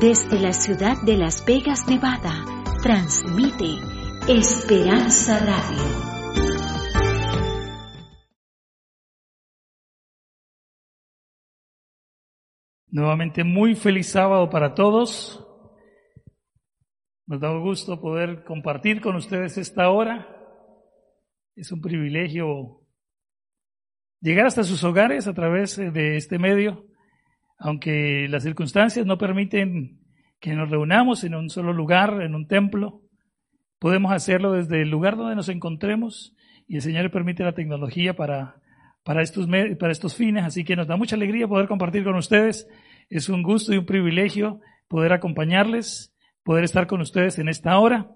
Desde la ciudad de Las Vegas, Nevada, transmite Esperanza Radio. Nuevamente muy feliz sábado para todos. Nos da gusto poder compartir con ustedes esta hora. Es un privilegio llegar hasta sus hogares a través de este medio aunque las circunstancias no permiten que nos reunamos en un solo lugar, en un templo, podemos hacerlo desde el lugar donde nos encontremos y el Señor permite la tecnología para, para, estos, para estos fines, así que nos da mucha alegría poder compartir con ustedes. Es un gusto y un privilegio poder acompañarles, poder estar con ustedes en esta hora.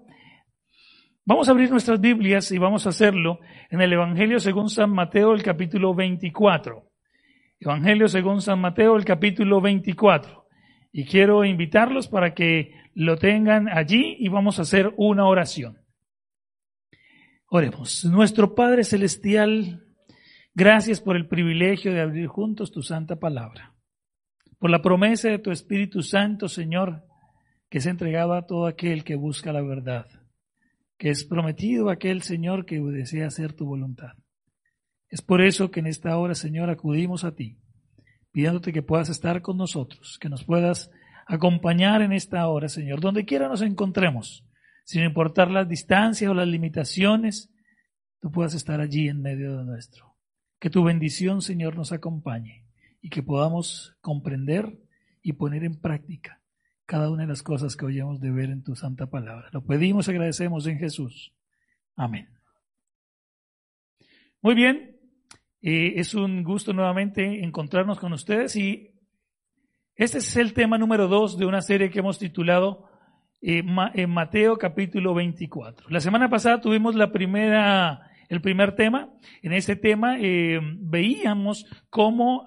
Vamos a abrir nuestras Biblias y vamos a hacerlo en el Evangelio según San Mateo, el capítulo 24. Evangelio según San Mateo, el capítulo 24. Y quiero invitarlos para que lo tengan allí y vamos a hacer una oración. Oremos. Nuestro Padre Celestial, gracias por el privilegio de abrir juntos tu santa palabra. Por la promesa de tu Espíritu Santo, Señor, que es entregado a todo aquel que busca la verdad, que es prometido aquel Señor que desea hacer tu voluntad. Es por eso que en esta hora, Señor, acudimos a ti, pidiéndote que puedas estar con nosotros, que nos puedas acompañar en esta hora, Señor, donde quiera nos encontremos, sin importar las distancias o las limitaciones, tú puedas estar allí en medio de nuestro. Que tu bendición, Señor, nos acompañe y que podamos comprender y poner en práctica cada una de las cosas que oyemos de ver en tu santa palabra. Lo pedimos y agradecemos en Jesús. Amén. Muy bien, eh, es un gusto nuevamente encontrarnos con ustedes y este es el tema número dos de una serie que hemos titulado eh, en Mateo capítulo 24. La semana pasada tuvimos la primera, el primer tema. En ese tema eh, veíamos cómo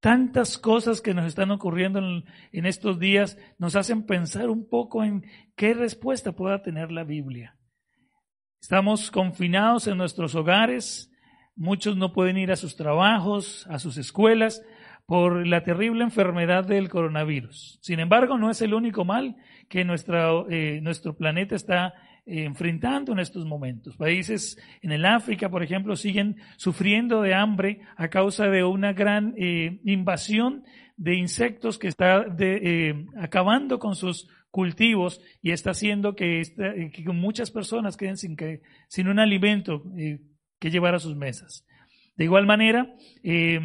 tantas cosas que nos están ocurriendo en, en estos días nos hacen pensar un poco en qué respuesta pueda tener la Biblia. Estamos confinados en nuestros hogares, Muchos no pueden ir a sus trabajos, a sus escuelas, por la terrible enfermedad del coronavirus. Sin embargo, no es el único mal que eh, nuestro planeta está eh, enfrentando en estos momentos. Países en el África, por ejemplo, siguen sufriendo de hambre a causa de una gran eh, invasión de insectos que está de, acabando con sus cultivos y está haciendo que, que muchas personas queden sin, que, sin un alimento que llevar a sus mesas. De igual manera, eh,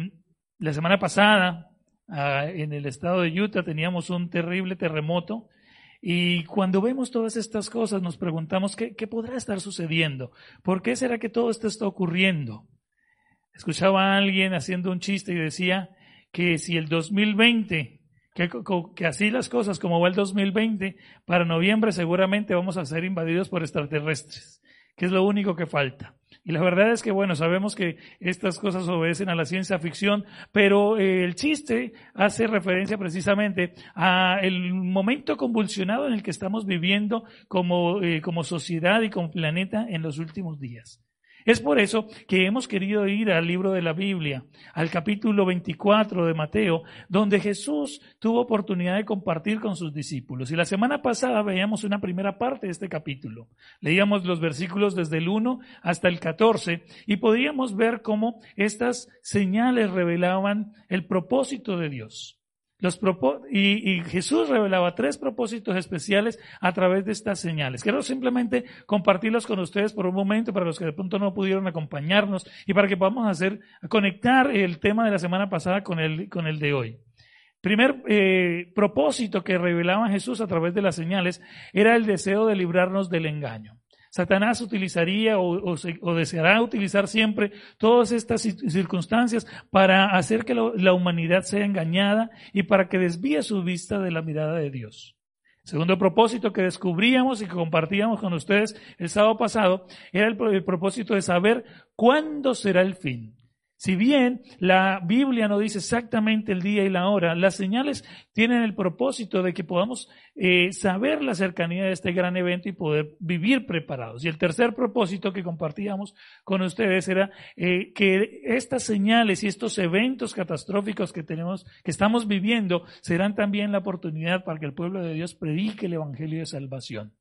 la semana pasada ah, en el estado de Utah teníamos un terrible terremoto y cuando vemos todas estas cosas nos preguntamos qué, qué podrá estar sucediendo, por qué será que todo esto está ocurriendo. Escuchaba a alguien haciendo un chiste y decía que si el 2020 que, que, así las cosas como va el 2020, para noviembre seguramente vamos a ser invadidos por extraterrestres, que es lo único que falta. Y la verdad es que, bueno, sabemos que estas cosas obedecen a la ciencia ficción, pero eh, el chiste hace referencia precisamente a el momento convulsionado en el que estamos viviendo como, eh, como sociedad y como planeta en los últimos días. Es por eso que hemos querido ir al libro de la Biblia, al capítulo 24 de Mateo, donde Jesús tuvo oportunidad de compartir con sus discípulos. Y la semana pasada veíamos una primera parte de este capítulo. Leíamos los versículos desde el 1 hasta el 14 y podíamos ver cómo estas señales revelaban el propósito de Dios. Y, Jesús revelaba tres propósitos especiales a través de estas señales. Quiero simplemente compartirlos con ustedes por un momento para los que de pronto no pudieron acompañarnos y para que podamos hacer, conectar el tema de la semana pasada con el, con el de hoy. Primer eh, propósito que revelaba Jesús a través de las señales era el deseo de librarnos del engaño. Satanás utilizaría o, deseará utilizar siempre todas estas circunstancias para hacer que la humanidad sea engañada y para que desvíe su vista de la mirada de Dios. segundo propósito que descubríamos y que compartíamos con ustedes el sábado pasado era el propósito de saber cuándo será el fin. Si bien la Biblia no dice exactamente el día y la hora, las señales tienen el propósito de que podamos eh, saber la cercanía de este gran evento y poder vivir preparados. Y el tercer propósito que compartíamos con ustedes era eh, que estas señales y estos eventos catastróficos que tenemos, que estamos viviendo, serán también la oportunidad para que el pueblo de Dios predique el evangelio de salvación.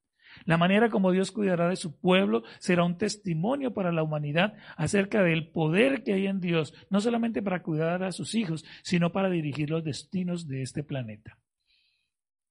La manera como Dios cuidará de su pueblo será un testimonio para la humanidad acerca del poder que hay en Dios, no solamente para cuidar a sus hijos, sino para dirigir los destinos de este planeta.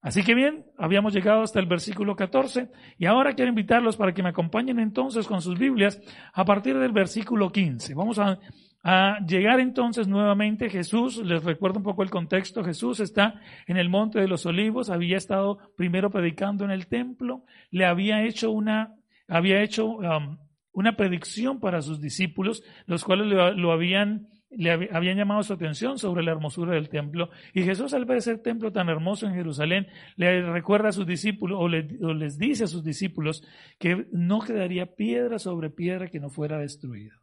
Así que bien, habíamos llegado hasta el versículo 14 y ahora quiero invitarlos para que me acompañen entonces con sus Biblias a partir del versículo 15. Vamos a a llegar entonces nuevamente Jesús, les recuerdo un poco el contexto, Jesús está en el monte de los olivos, había estado primero predicando en el templo, le había hecho una, había hecho um, una predicción para sus discípulos, los cuales lo, habían, le habían llamado su atención sobre la hermosura del templo. Y Jesús al ver ese templo tan hermoso en Jerusalén, le recuerda a sus discípulos o, o les dice a sus discípulos que no quedaría piedra sobre piedra que no fuera destruida.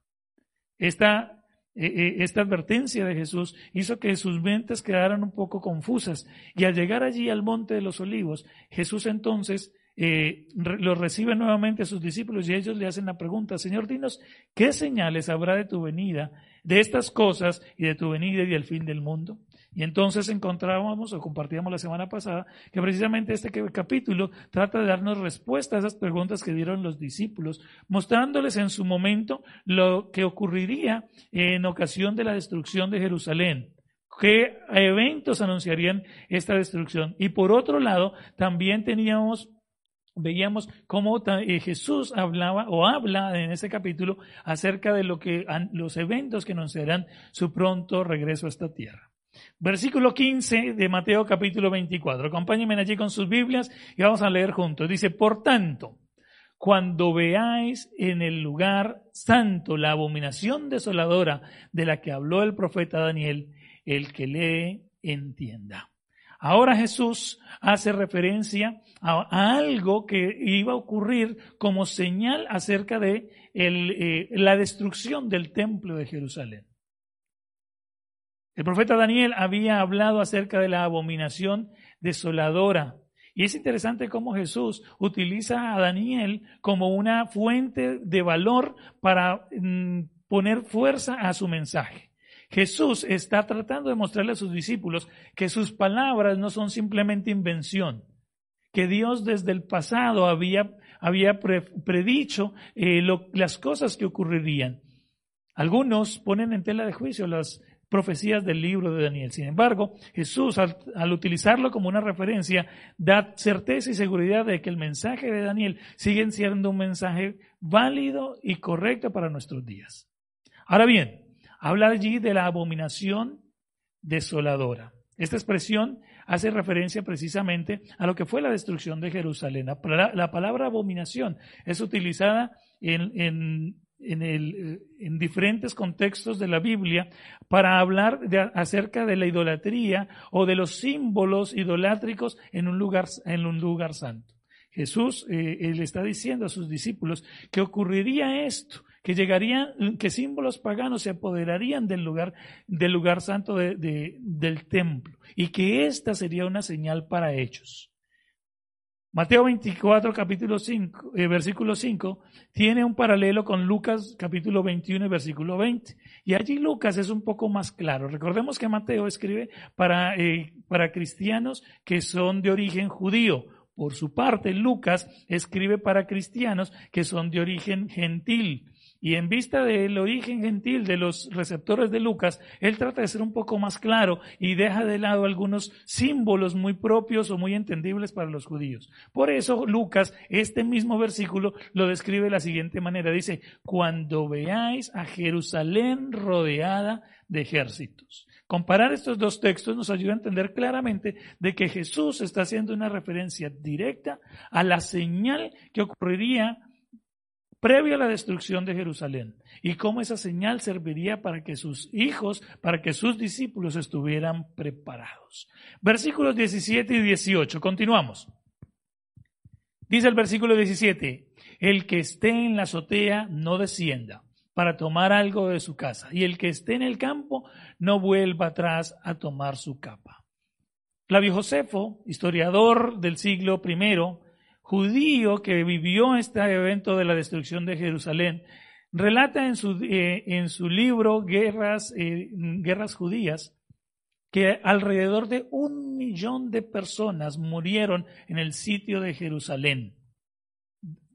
Esta advertencia de Jesús hizo que sus mentes quedaran un poco confusas. Y al llegar allí al monte de los olivos, Jesús entonces eh, los recibe nuevamente a sus discípulos y ellos le hacen la pregunta, Señor, dinos, ¿qué señales habrá de tu venida, de estas cosas y de tu venida y del fin del mundo? Y entonces encontrábamos o compartíamos la semana pasada que precisamente este capítulo trata de darnos respuesta a esas preguntas que dieron los discípulos, mostrándoles en su momento lo que ocurriría en ocasión de la destrucción de Jerusalén qué eventos anunciarían esta destrucción. Y por otro lado, también teníamos veíamos cómo eh, Jesús hablaba o habla en ese capítulo acerca de lo que los eventos que anunciarán su pronto regreso a esta tierra. Versículo 15 de Mateo capítulo 24. Acompáñenme allí con sus Biblias y vamos a leer juntos. Dice, por tanto, cuando veáis en el lugar santo la abominación desoladora de la que habló el profeta Daniel, el que lee entienda. Ahora Jesús hace referencia a, algo que iba a ocurrir como señal acerca de eh, la destrucción del templo de Jerusalén. El profeta Daniel había hablado acerca de la abominación desoladora. Y es interesante cómo Jesús utiliza a Daniel como una fuente de valor para mm, poner fuerza a su mensaje. Jesús está tratando de mostrarle a sus discípulos que sus palabras no son simplemente invención, que Dios desde el pasado había, había predicho eh, las cosas que ocurrirían. Algunos ponen en tela de juicio las profecías del libro de Daniel. Sin embargo, Jesús, al, utilizarlo como una referencia, da certeza y seguridad de que el mensaje de Daniel sigue siendo un mensaje válido y correcto para nuestros días. Ahora bien, habla allí de la abominación desoladora. Esta expresión hace referencia precisamente a lo que fue la destrucción de Jerusalén. La, palabra abominación es utilizada en en, eh, en diferentes contextos de la Biblia para hablar acerca de la idolatría o de los símbolos idolátricos en un lugar, en un lugar santo. Jesús eh, le está diciendo a sus discípulos que ocurriría esto, que llegarían, que símbolos paganos se apoderarían del lugar, del lugar santo del templo y que esta sería una señal para ellos. Mateo 24, capítulo 5, eh, versículo 5, tiene un paralelo con Lucas, capítulo 21, versículo 20. Y allí Lucas es un poco más claro. Recordemos que Mateo escribe para, eh, para cristianos que son de origen judío. Por su parte, Lucas escribe para cristianos que son de origen gentil. Y en vista del origen gentil de los receptores de Lucas, él trata de ser un poco más claro y deja de lado algunos símbolos muy propios o muy entendibles para los judíos. Por eso Lucas, este mismo versículo, lo describe de la siguiente manera. Dice, cuando veáis a Jerusalén rodeada de ejércitos. Comparar estos dos textos nos ayuda a entender claramente de que Jesús está haciendo una referencia directa a la señal que ocurriría previo a la destrucción de Jerusalén y cómo esa señal serviría para que sus hijos, para que sus discípulos estuvieran preparados. Versículos 17 y 18, continuamos. Dice el versículo 17, el que esté en la azotea no descienda para tomar algo de su casa, y el que esté en el campo no vuelva atrás a tomar su capa. Flavio Josefo, historiador del siglo I, judío que vivió este evento de la destrucción de Jerusalén, relata en su, eh, en su libro Guerras, eh, Guerras Judías que alrededor de un millón de personas murieron en el sitio de Jerusalén.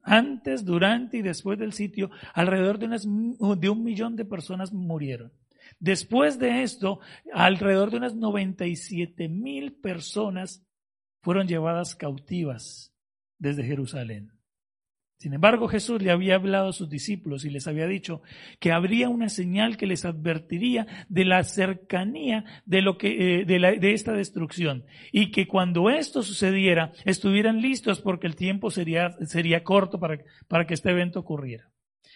Antes, durante y después del sitio, alrededor de, unas, de un millón de personas murieron. Después de esto, alrededor de unas 97 mil personas fueron llevadas cautivas desde Jerusalén. Sin embargo, Jesús le había hablado a sus discípulos y les había dicho que habría una señal que les advertiría de la cercanía de, lo que, eh, de, esta destrucción y que cuando esto sucediera estuvieran listos porque el tiempo sería, sería corto para, para que este evento ocurriera.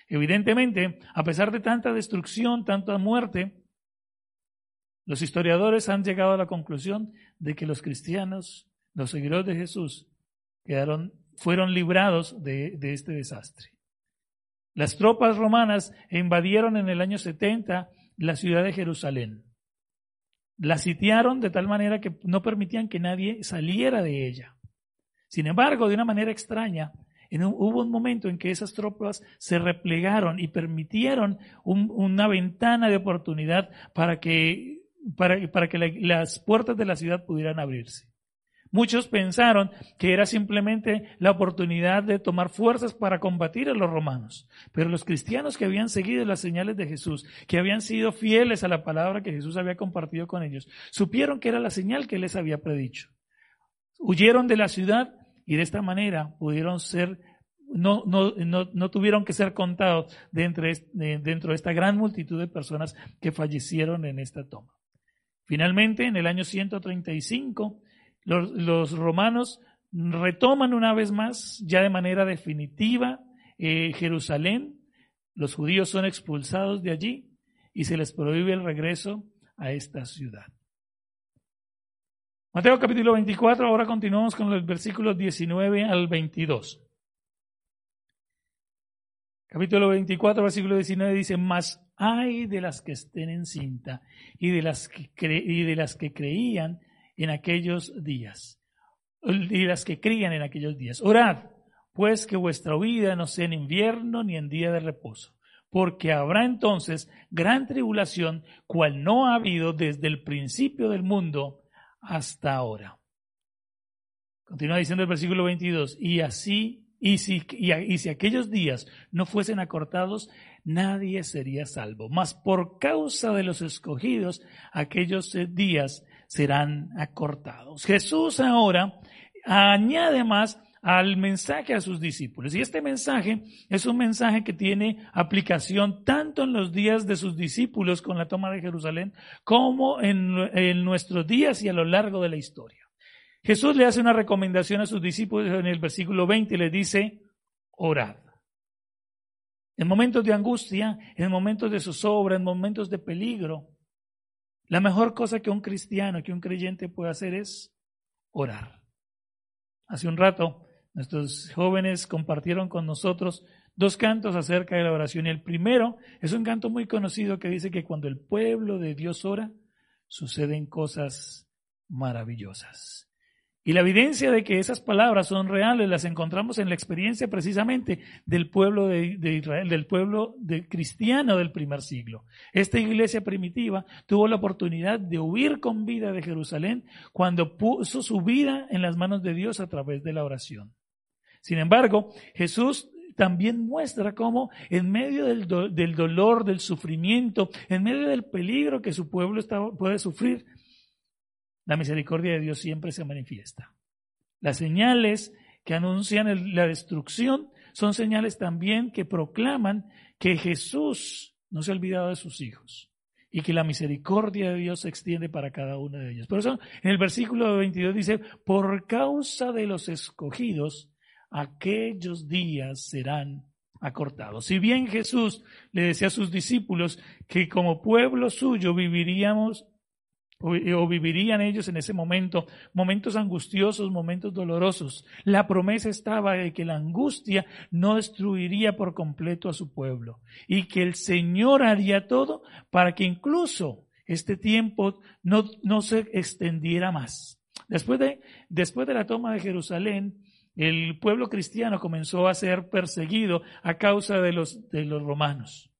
Evidentemente, a pesar de tanta destrucción, tanta muerte, los historiadores han llegado a la conclusión de que los cristianos, los seguidores de Jesús, quedaron fueron librados de, este desastre. Las tropas romanas invadieron en el año 70 la ciudad de Jerusalén. La sitiaron de tal manera que no permitían que nadie saliera de ella. Sin embargo, de una manera extraña, hubo un momento en que esas tropas se replegaron y permitieron una ventana de oportunidad para que, para, que las puertas de la ciudad pudieran abrirse. Muchos pensaron que era simplemente la oportunidad de tomar fuerzas para combatir a los romanos. Pero los cristianos que habían seguido las señales de Jesús, que habían sido fieles a la palabra que Jesús había compartido con ellos, supieron que era la señal que les había predicho. Huyeron de la ciudad y de esta manera pudieron ser, no, no, no, tuvieron que ser contados dentro de esta gran multitud de personas que fallecieron en esta toma. Finalmente, en el año 135, los, romanos retoman una vez más, ya de manera definitiva, eh, Jerusalén. Los judíos son expulsados de allí y se les prohíbe el regreso a esta ciudad. Mateo capítulo 24, ahora continuamos con los versículos 19 al 22. Capítulo 24, versículo 19 dice, mas hay de las que estén en cinta y de las que, y de las que creían en aquellos días, y las que crían en aquellos días. Orad, pues que vuestra vida no sea en invierno ni en día de reposo, porque habrá entonces gran tribulación, cual no ha habido desde el principio del mundo hasta ahora. Continúa diciendo el versículo 22, y así, y si, y si aquellos días no fuesen acortados, nadie sería salvo. Mas por causa de los escogidos, aquellos días serán acortados. Jesús ahora añade más al mensaje a sus discípulos. Y este mensaje es un mensaje que tiene aplicación tanto en los días de sus discípulos con la toma de Jerusalén como en, nuestros días y a lo largo de la historia. Jesús le hace una recomendación a sus discípulos en el versículo 20 y le dice, orad. En momentos de angustia, en momentos de zozobra, en momentos de peligro, la mejor cosa que un cristiano, que un creyente puede hacer es orar. Hace un rato, nuestros jóvenes compartieron con nosotros dos cantos acerca de la oración. El primero es un canto muy conocido que dice que cuando el pueblo de Dios ora, suceden cosas maravillosas. Y la evidencia de que esas palabras son reales las encontramos en la experiencia precisamente del pueblo de, Israel, del pueblo de cristiano del primer siglo. Esta iglesia primitiva tuvo la oportunidad de huir con vida de Jerusalén cuando puso su vida en las manos de Dios a través de la oración. Sin embargo, Jesús también muestra cómo en medio del, del dolor, del sufrimiento, en medio del peligro que su pueblo puede sufrir, la misericordia de Dios siempre se manifiesta. Las señales que anuncian la destrucción son señales también que proclaman que Jesús no se ha olvidado de sus hijos y que la misericordia de Dios se extiende para cada uno de ellos. Por eso en el versículo 22 dice, por causa de los escogidos, aquellos días serán acortados. Si bien Jesús le decía a sus discípulos que como pueblo suyo viviríamos o, vivirían ellos en ese momento, momentos angustiosos, momentos dolorosos. La promesa estaba de que la angustia no destruiría por completo a su pueblo y que el Señor haría todo para que incluso este tiempo no, no se extendiera más. Después de, después de la toma de Jerusalén, el pueblo cristiano comenzó a ser perseguido a causa de los, de los romanos.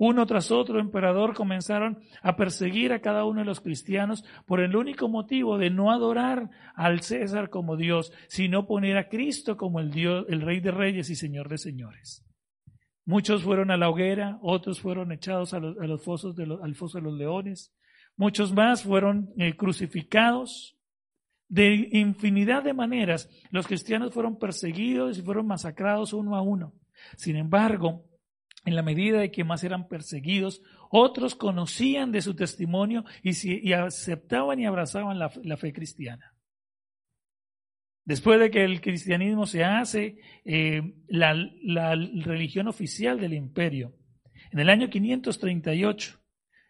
Uno tras otro emperador comenzaron a perseguir a cada uno de los cristianos por el único motivo de no adorar al César como Dios, sino poner a Cristo como el Dios, el Rey de Reyes y Señor de Señores. Muchos fueron a la hoguera, otros fueron echados a los, fosos de al foso de los leones, muchos más fueron eh, crucificados. De infinidad de maneras, los cristianos fueron perseguidos y fueron masacrados uno a uno. Sin embargo, en la medida de que más eran perseguidos, otros conocían de su testimonio y, aceptaban y abrazaban la, fe cristiana. Después de que el cristianismo se hace eh, la, religión oficial del imperio, en el año 538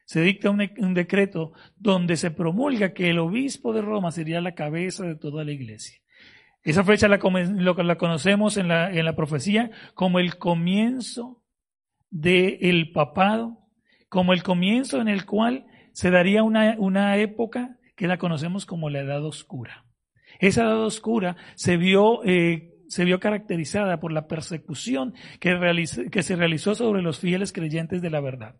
se dicta un, decreto donde se promulga que el obispo de Roma sería la cabeza de toda la iglesia. Esa fecha la, conocemos en la, en la profecía como el comienzo del papado como el comienzo en el cual se daría una, una época que la conocemos como la Edad Oscura. Esa Edad Oscura se vio, eh, se vio caracterizada por la persecución que, que se realizó sobre los fieles creyentes de la verdad.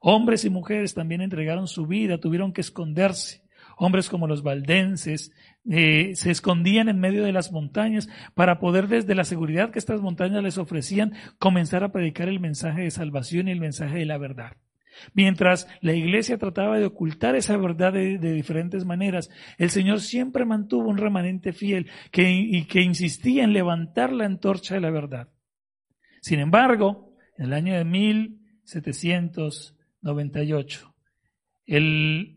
Hombres y mujeres también entregaron su vida, tuvieron que esconderse. Hombres como los valdenses eh, se escondían en medio de las montañas para poder desde la seguridad que estas montañas les ofrecían comenzar a predicar el mensaje de salvación y el mensaje de la verdad. Mientras la iglesia trataba de ocultar esa verdad de, diferentes maneras, el Señor siempre mantuvo un remanente fiel que, y que insistía en levantar la antorcha de la verdad. Sin embargo, en el año de 1798, el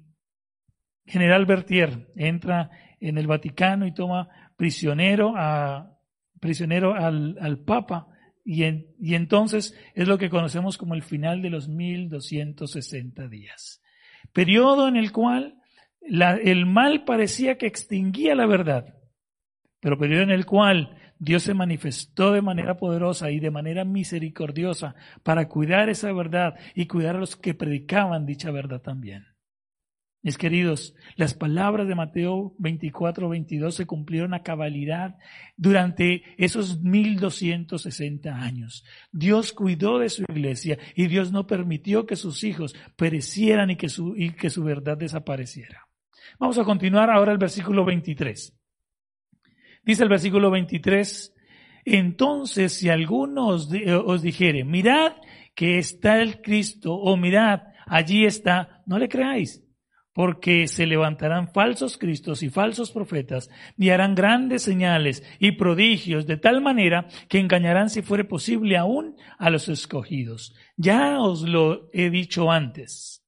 general Bertier entra en el Vaticano y toma prisionero, a, prisionero al, al Papa y, y, entonces es lo que conocemos como el final de los 1260 días. Periodo en el cual la, el mal parecía que extinguía la verdad, pero periodo en el cual Dios se manifestó de manera poderosa y de manera misericordiosa para cuidar esa verdad y cuidar a los que predicaban dicha verdad también. Mis queridos, las palabras de Mateo 24, 22 se cumplieron a cabalidad durante esos 1260 años. Dios cuidó de su iglesia y Dios no permitió que sus hijos perecieran y que su, y que su verdad desapareciera. Vamos a continuar ahora el versículo 23. Dice el versículo 23, entonces si alguno os, os dijere, mirad que está el Cristo o mirad, allí está, no le creáis porque se levantarán falsos cristos y falsos profetas y harán grandes señales y prodigios de tal manera que engañarán si fuere posible aún a los escogidos. Ya os lo he dicho antes.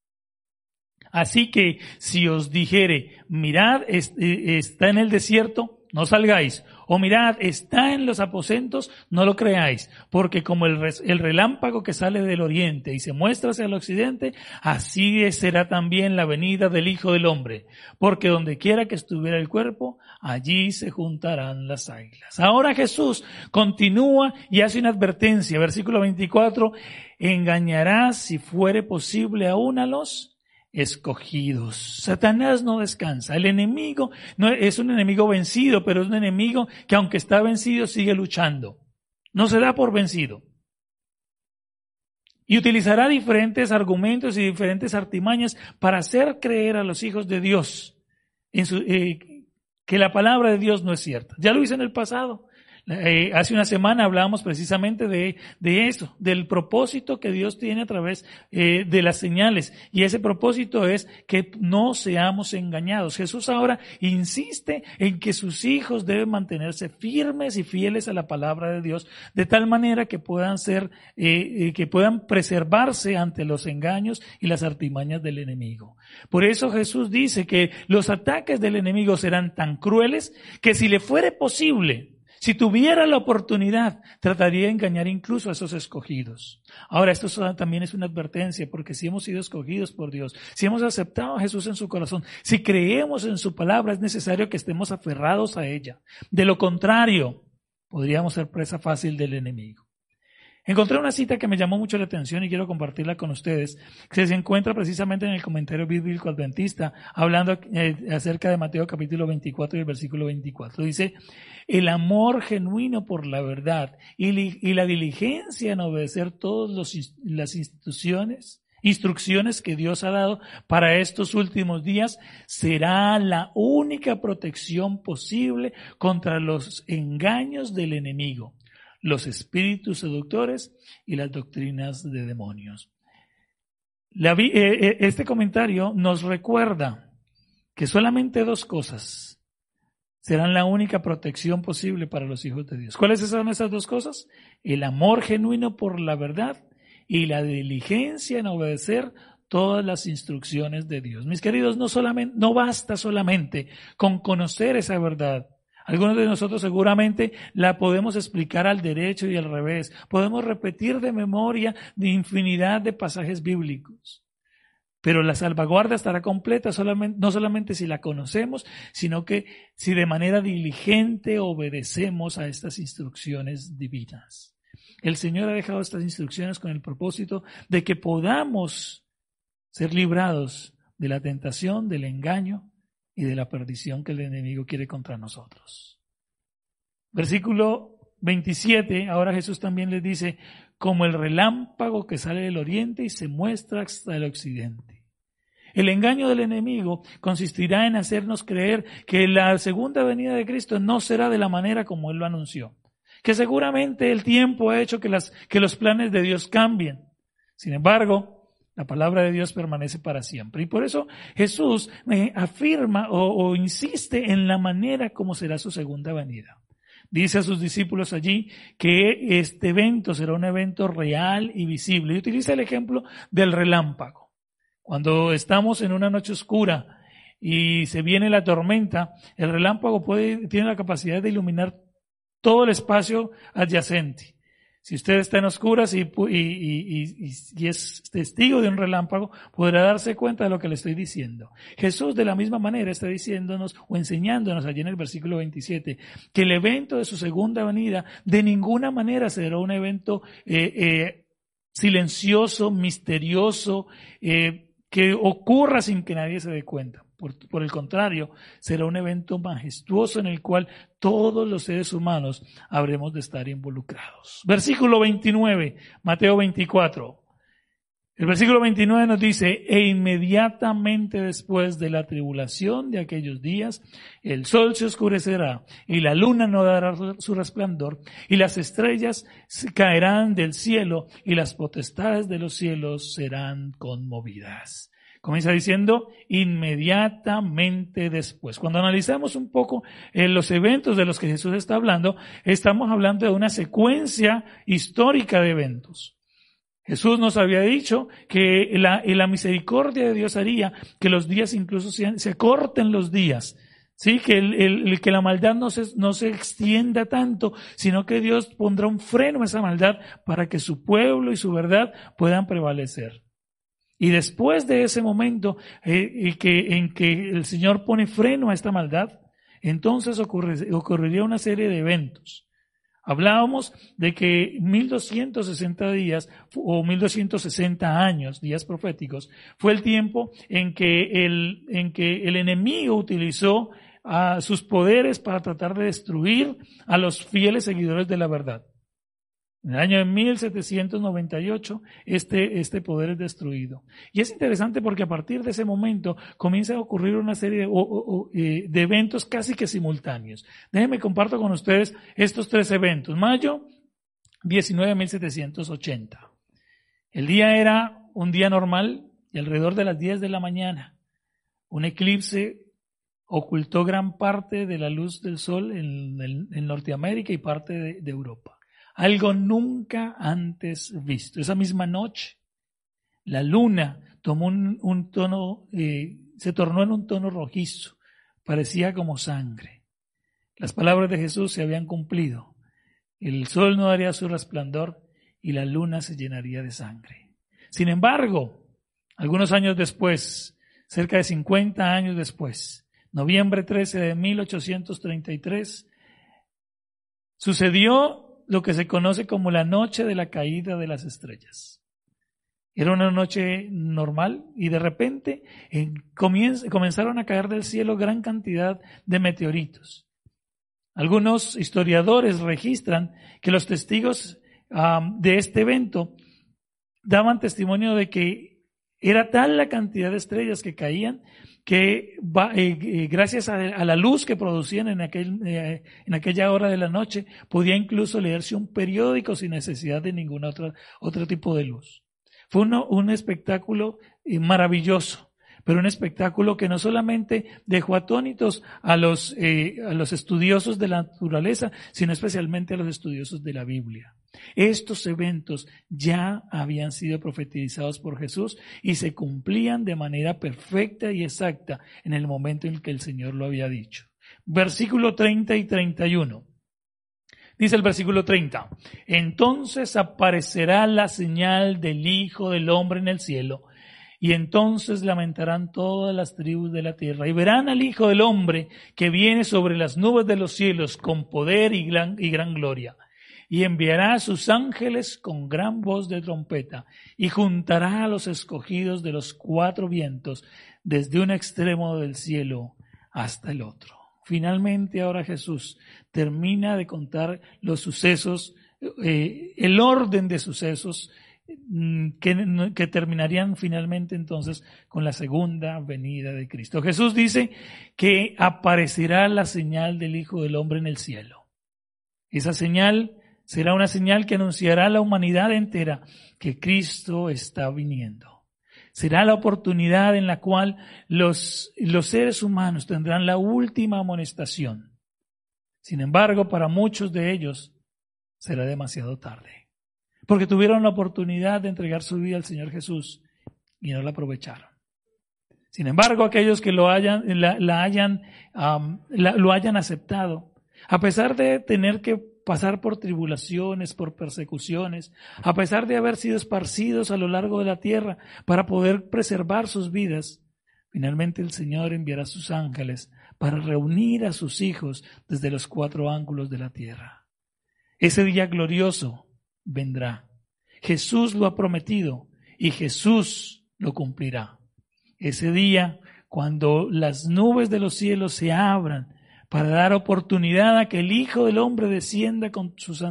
Así que si os dijere, mirad, eh, está en el desierto, no salgáis. O mirad, está en los aposentos, no lo creáis, porque como el, el, relámpago que sale del oriente y se muestra hacia el occidente, así será también la venida del Hijo del Hombre, porque donde quiera que estuviera el cuerpo, allí se juntarán las águilas. Ahora Jesús continúa y hace una advertencia, versículo 24, engañará si fuere posible aún a los escogidos. Satanás no descansa. El enemigo no es un enemigo vencido, pero es un enemigo que aunque está vencido sigue luchando. No se da por vencido. Y utilizará diferentes argumentos y diferentes artimañas para hacer creer a los hijos de Dios en su, eh, que la palabra de Dios no es cierta. Ya lo hizo en el pasado. Eh, hace una semana hablábamos precisamente de, de, eso, del propósito que Dios tiene a través eh, de las señales. Y ese propósito es que no seamos engañados. Jesús ahora insiste en que sus hijos deben mantenerse firmes y fieles a la palabra de Dios, de tal manera que puedan ser, eh, que puedan preservarse ante los engaños y las artimañas del enemigo. Por eso Jesús dice que los ataques del enemigo serán tan crueles que si le fuere posible, Si tuviera la oportunidad, trataría de engañar incluso a esos escogidos. Ahora, esto también es una advertencia, porque si hemos sido escogidos por Dios, si hemos aceptado a Jesús en su corazón, si creemos en su palabra, es necesario que estemos aferrados a ella. De lo contrario, podríamos ser presa fácil del enemigo. Encontré una cita que me llamó mucho la atención y quiero compartirla con ustedes, que se encuentra precisamente en el comentario bíblico adventista, hablando eh, acerca de Mateo capítulo 24 y el versículo 24. Dice, el amor genuino por la verdad y, la diligencia en obedecer todas las instituciones, instrucciones que Dios ha dado para estos últimos días será la única protección posible contra los engaños del enemigo los espíritus seductores y las doctrinas de demonios. Eh, eh, este comentario nos recuerda que solamente dos cosas serán la única protección posible para los hijos de Dios. ¿Cuáles son esas dos cosas? El amor genuino por la verdad y la diligencia en obedecer todas las instrucciones de Dios. Mis queridos, no solamente, no basta solamente con conocer esa verdad, algunos de nosotros seguramente la podemos explicar al derecho y al revés. Podemos repetir de memoria de infinidad de pasajes bíblicos. Pero la salvaguarda estará completa no solamente si la conocemos, sino que si de manera diligente obedecemos a estas instrucciones divinas. El Señor ha dejado estas instrucciones con el propósito de que podamos ser librados de la tentación, del engaño y de la perdición que el enemigo quiere contra nosotros. Versículo 27, ahora Jesús también les dice, como el relámpago que sale del oriente y se muestra hasta el occidente. El engaño del enemigo consistirá en hacernos creer que la segunda venida de Cristo no será de la manera como Él lo anunció, que seguramente el tiempo ha hecho que, que los planes de Dios cambien. Sin embargo, la palabra de Dios permanece para siempre. Y por eso Jesús afirma o, insiste en la manera como será su segunda venida. Dice a sus discípulos allí que este evento será un evento real y visible. Y utiliza el ejemplo del relámpago. Cuando estamos en una noche oscura y se viene la tormenta, el relámpago puede, tiene la capacidad de iluminar todo el espacio adyacente. Si usted está en oscuras y, es testigo de un relámpago, podrá darse cuenta de lo que le estoy diciendo. Jesús de la misma manera está diciéndonos o enseñándonos allí en el versículo 27 que el evento de su segunda venida de ninguna manera será un evento eh, eh, silencioso, misterioso, eh, que ocurra sin que nadie se dé cuenta. Por, el contrario, será un evento majestuoso en el cual todos los seres humanos habremos de estar involucrados. Versículo 29, Mateo 24. El versículo 29 nos dice, e inmediatamente después de la tribulación de aquellos días, el sol se oscurecerá y la luna no dará su resplandor y las estrellas caerán del cielo y las potestades de los cielos serán conmovidas. Comienza diciendo inmediatamente después. Cuando analizamos un poco eh, los eventos de los que Jesús está hablando, estamos hablando de una secuencia histórica de eventos. Jesús nos había dicho que la, la misericordia de Dios haría que los días incluso se, se corten los días. Sí, que, el, que la maldad no se, no se extienda tanto, sino que Dios pondrá un freno a esa maldad para que su pueblo y su verdad puedan prevalecer. Y después de ese momento eh, en que el Señor pone freno a esta maldad, entonces ocurriría una serie de eventos. Hablábamos de que 1260 días o 1260 años, días proféticos, fue el tiempo en que el, enemigo utilizó sus poderes para tratar de destruir a los fieles seguidores de la verdad. En el año de 1798 este, este poder es destruido. Y es interesante porque a partir de ese momento comienza a ocurrir una serie de, eh, eventos casi que simultáneos. Déjenme comparto con ustedes estos tres eventos. Mayo 19 1780. El día era un día normal y alrededor de las 10 de la mañana un eclipse ocultó gran parte de la luz del sol en, Norteamérica y parte de Europa algo nunca antes visto. Esa misma noche, la luna tomó un, tono, eh, se tornó en un tono rojizo, parecía como sangre. Las palabras de Jesús se habían cumplido. El sol no daría su resplandor y la luna se llenaría de sangre. Sin embargo, algunos años después, cerca de 50 años después, noviembre 13 de 1833, sucedió lo que se conoce como la noche de la caída de las estrellas. Era una noche normal y de repente comenzaron a caer del cielo gran cantidad de meteoritos. Algunos historiadores registran que los testigos de este evento daban testimonio de que era tal la cantidad de estrellas que caían que eh, eh, gracias a, la luz que producían en, aquel, eh, en aquella hora de la noche, podía incluso leerse un periódico sin necesidad de ningún otro, otro tipo de luz. Fue un espectáculo maravilloso, pero un espectáculo que no solamente dejó atónitos a los, a los estudiosos de la naturaleza, sino especialmente a los estudiosos de la Biblia. Estos eventos ya habían sido profetizados por Jesús y se cumplían de manera perfecta y exacta en el momento en que el Señor lo había dicho. Versículo 30 y 31. Dice el versículo 30, entonces aparecerá la señal del Hijo del Hombre en el cielo, y entonces lamentarán todas las tribus de la tierra, y verán al Hijo del Hombre que viene sobre las nubes de los cielos con poder y gran, y gran gloria y enviará a sus ángeles con gran voz de trompeta, y juntará a los escogidos de los cuatro vientos, desde un extremo del cielo hasta el otro. Finalmente ahora Jesús termina de contar los sucesos, eh, el orden de sucesos mm, que, que, terminarían finalmente entonces con la segunda venida de Cristo. Jesús dice que aparecerá la señal del Hijo del Hombre en el cielo. Esa señal será una señal que anunciará a la humanidad entera que Cristo está viniendo. Será la oportunidad en la cual los, los seres humanos tendrán la última amonestación. Sin embargo, para muchos de ellos será demasiado tarde, porque tuvieron la oportunidad de entregar su vida al Señor Jesús y no la aprovecharon. Sin embargo, aquellos que lo hayan, la, hayan, lo hayan aceptado, a pesar de tener que pasar por tribulaciones, por persecuciones, a pesar de haber sido esparcidos a lo largo de la tierra para poder preservar sus vidas, finalmente el Señor enviará sus ángeles para reunir a sus hijos desde los cuatro ángulos de la tierra. Ese día glorioso vendrá. Jesús lo ha prometido y Jesús lo cumplirá. Ese día, cuando las nubes de los cielos se abran para dar oportunidad a que el Hijo del Hombre descienda con sus,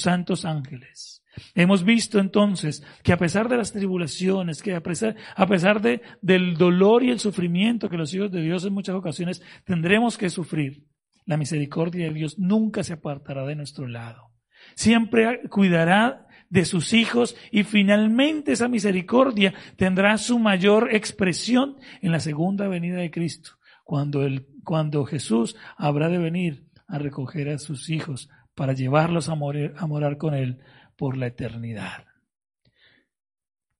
santos ángeles. Hemos visto entonces que a pesar de las tribulaciones, que a pesar, a pesar de, del dolor y el sufrimiento que los hijos de Dios en muchas ocasiones tendremos que sufrir, la misericordia de Dios nunca se apartará de nuestro lado. Siempre cuidará de sus hijos y finalmente esa misericordia tendrá su mayor expresión en la segunda venida de Cristo cuando, el, cuando Jesús habrá de venir a recoger a sus hijos para llevarlos a, morir, a morar con Él por la eternidad.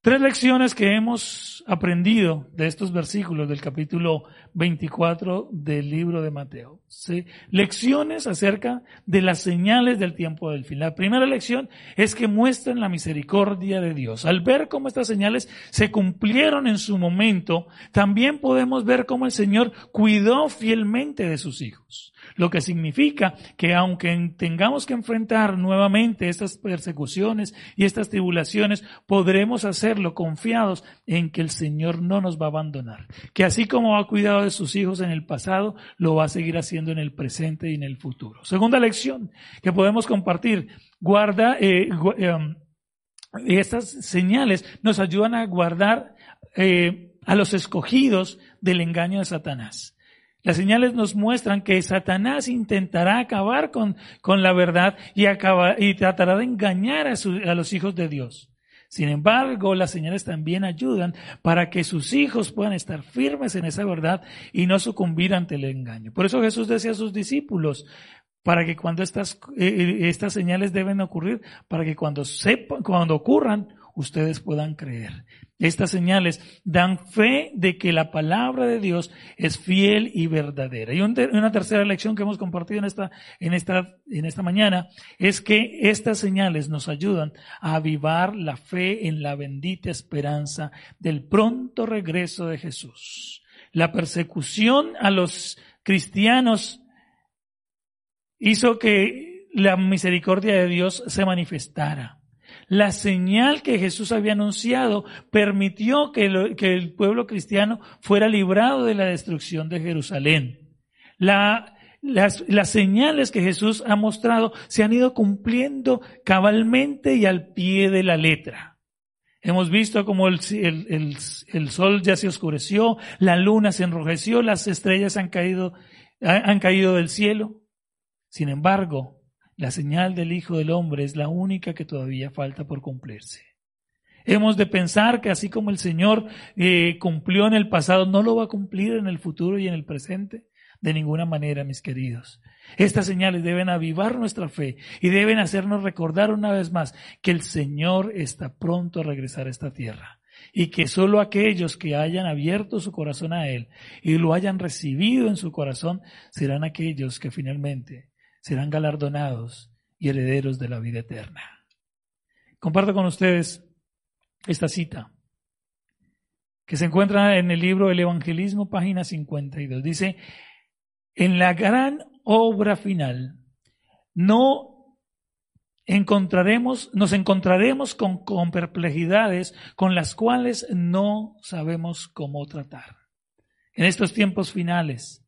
Tres lecciones que hemos aprendido de estos versículos del capítulo 24 del libro de Mateo. Lecciones acerca de las señales del tiempo del fin. La primera lección es que muestran la misericordia de Dios. Al ver cómo estas señales se cumplieron en su momento, también podemos ver cómo el Señor cuidó fielmente de sus hijos. Lo que significa que aunque tengamos que enfrentar nuevamente estas persecuciones y estas tribulaciones, podremos hacerlo confiados en que el Señor no nos va a abandonar. Que así como ha cuidado sus hijos en el pasado, lo va a seguir haciendo en el presente y en el futuro. Segunda lección que podemos compartir. Guarda, eh, um, estas señales nos ayudan a guardar eh, a los escogidos del engaño de Satanás. Las señales nos muestran que Satanás intentará acabar con, con la verdad y, y tratará de engañar a, a los hijos de Dios. Sin embargo, las señales también ayudan para que sus hijos puedan estar firmes en esa verdad y no sucumbir ante el engaño. Por eso Jesús decía a sus discípulos, para que cuando estas, eh, eh, estas señales deben ocurrir, para que cuando sepan, cuando ocurran, ustedes puedan creer. Estas señales dan fe de que la palabra de Dios es fiel y verdadera. Y una tercera lección que hemos compartido en esta, en esta, en esta mañana es que estas señales nos ayudan a avivar la fe en la bendita esperanza del pronto regreso de Jesús. La persecución a los cristianos hizo que la misericordia de Dios se manifestara. La señal que Jesús había anunciado permitió que, el pueblo cristiano fuera librado de la destrucción de Jerusalén. las, señales que Jesús ha mostrado se han ido cumpliendo cabalmente y al pie de la letra. Hemos visto como el, el, sol ya se oscureció, la luna se enrojeció, las estrellas han caído, han caído del cielo. Sin embargo, la señal del Hijo del Hombre es la única que todavía falta por cumplirse. Hemos de pensar que así como el Señor eh, cumplió en el pasado, no lo va a cumplir en el futuro y en el presente. De ninguna manera, mis queridos. Estas señales deben avivar nuestra fe y deben hacernos recordar una vez más que el Señor está pronto a regresar a esta tierra y que solo aquellos que hayan abierto su corazón a Él y lo hayan recibido en su corazón serán aquellos que finalmente serán galardonados y herederos de la vida eterna. Comparto con ustedes esta cita que se encuentra en el libro El Evangelismo, página 52. Dice, en la gran obra final no encontraremos, nos encontraremos con, con perplejidades con las cuales no sabemos cómo tratar. En estos tiempos finales,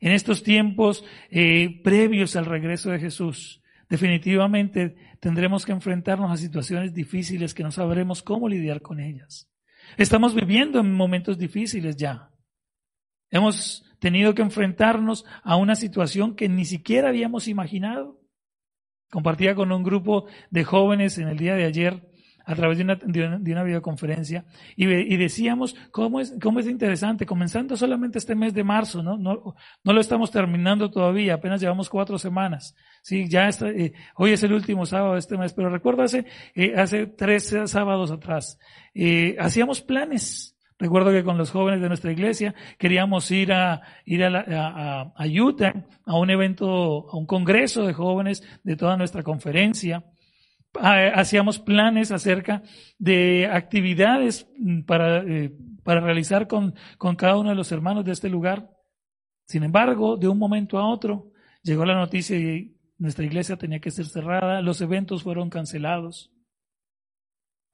en estos tiempos eh, previos al regreso de Jesús, definitivamente tendremos que enfrentarnos a situaciones difíciles que no sabremos cómo lidiar con ellas. Estamos viviendo en momentos difíciles ya. Hemos tenido que enfrentarnos a una situación que ni siquiera habíamos imaginado. Compartía con un grupo de jóvenes en el día de ayer a través de una, de una, videoconferencia y, y, decíamos cómo es, cómo es interesante, comenzando solamente este mes de marzo, ¿no? No, no lo estamos terminando todavía, apenas llevamos cuatro semanas. Sí, ya está, eh, hoy es el último sábado de este mes, pero recuerdo hace, eh, hace tres sábados atrás, eh, hacíamos planes. Recuerdo que con los jóvenes de nuestra iglesia queríamos ir a ir a, a, a, Utah a un evento, a un congreso de jóvenes de toda nuestra conferencia. Ah, hacíamos planes acerca de actividades para, eh, para realizar con, con cada uno de los hermanos de este lugar. Sin embargo, de un momento a otro llegó la noticia y nuestra iglesia tenía que ser cerrada, los eventos fueron cancelados.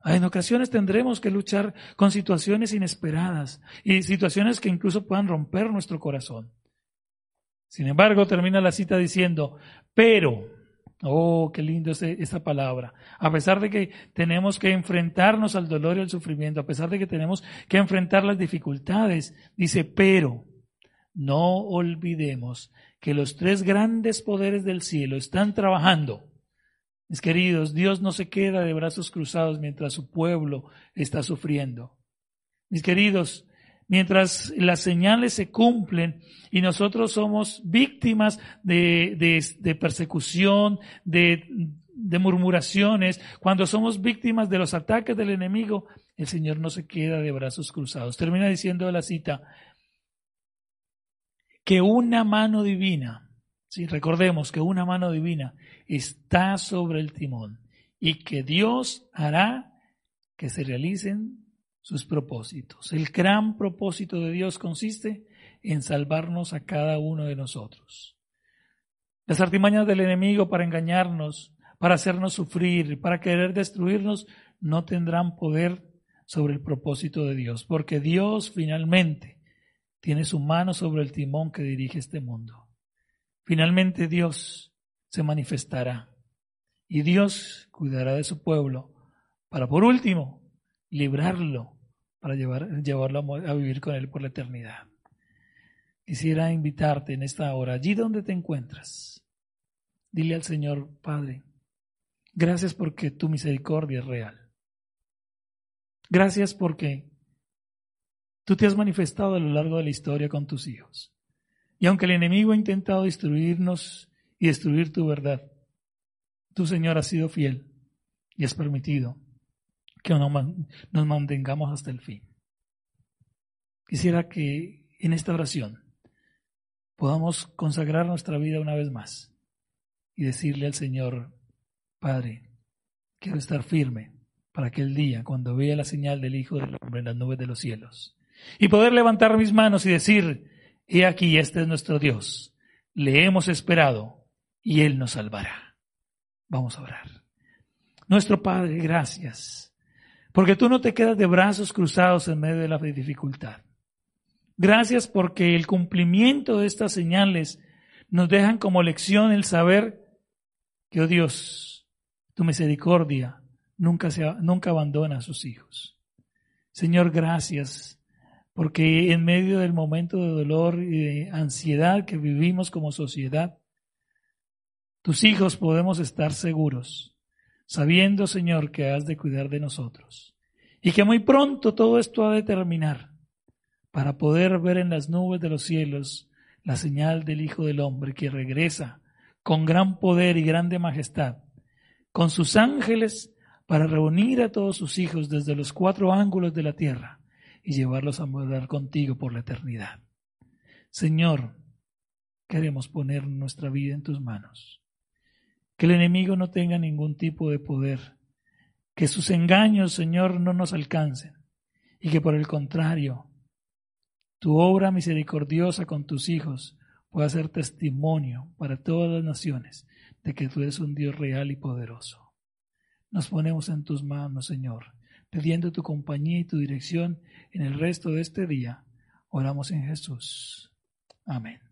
En ocasiones tendremos que luchar con situaciones inesperadas y situaciones que incluso puedan romper nuestro corazón. Sin embargo, termina la cita diciendo, pero Oh, qué lindo es esa palabra. A pesar de que tenemos que enfrentarnos al dolor y al sufrimiento, a pesar de que tenemos que enfrentar las dificultades, dice, pero no olvidemos que los tres grandes poderes del cielo están trabajando. Mis queridos, Dios no se queda de brazos cruzados mientras su pueblo está sufriendo. Mis queridos, mientras las señales se cumplen y nosotros somos víctimas de, persecución, de, de murmuraciones, cuando somos víctimas de los ataques del enemigo, el Señor no se queda de brazos cruzados. Termina diciendo la cita, que una mano divina, si recordemos que una mano divina está sobre el timón y que Dios hará que se realicen sus propósitos. El gran propósito de Dios consiste en salvarnos a cada uno de nosotros. Las artimañas del enemigo para engañarnos, para hacernos sufrir, para querer destruirnos, no tendrán poder sobre el propósito de Dios, porque Dios finalmente tiene su mano sobre el timón que dirige este mundo. Finalmente Dios se manifestará y Dios cuidará de su pueblo para, por último, librarlo para llevar, llevarlo a vivir con Él por la eternidad. Quisiera invitarte en esta hora, allí donde te encuentras, dile al Señor, Padre, gracias porque tu misericordia es real. Gracias porque tú te has manifestado a lo largo de la historia con tus hijos. Y aunque el enemigo ha intentado destruirnos y destruir tu verdad, tu Señor, has sido fiel y has permitido que nos mantengamos hasta el fin. Quisiera que en esta oración podamos consagrar nuestra vida una vez más y decirle al Señor, Padre, quiero estar firme para aquel día cuando vea la señal del Hijo del Hombre en las nubes de los cielos y poder levantar mis manos y decir, he aquí, este es nuestro Dios, le hemos esperado y Él nos salvará. Vamos a orar. Nuestro Padre, gracias, porque tú no te quedas de brazos cruzados en medio de la dificultad. Gracias porque el cumplimiento de estas señales nos dejan como lección el saber que, oh Dios, tu misericordia nunca, se, nunca abandona a sus hijos. Señor, gracias porque en medio del momento de dolor y de ansiedad que vivimos como sociedad, tus hijos podemos estar seguros, sabiendo, Señor, que has de cuidar de nosotros y que muy pronto todo esto ha de terminar para poder ver en las nubes de los cielos la señal del Hijo del Hombre que regresa con gran poder y grande majestad, con sus ángeles para reunir a todos sus hijos desde los cuatro ángulos de la tierra y llevarlos a morar contigo por la eternidad. Señor, queremos poner nuestra vida en tus manos. Que el enemigo no tenga ningún tipo de poder. Que sus engaños, Señor, no nos alcancen. Y que por el contrario, tu obra misericordiosa con tus hijos pueda ser testimonio para todas las naciones de que tú eres un Dios real y poderoso. Nos ponemos en tus manos, Señor, pidiendo tu compañía y tu dirección en el resto de este día. Oramos en Jesús. Amén.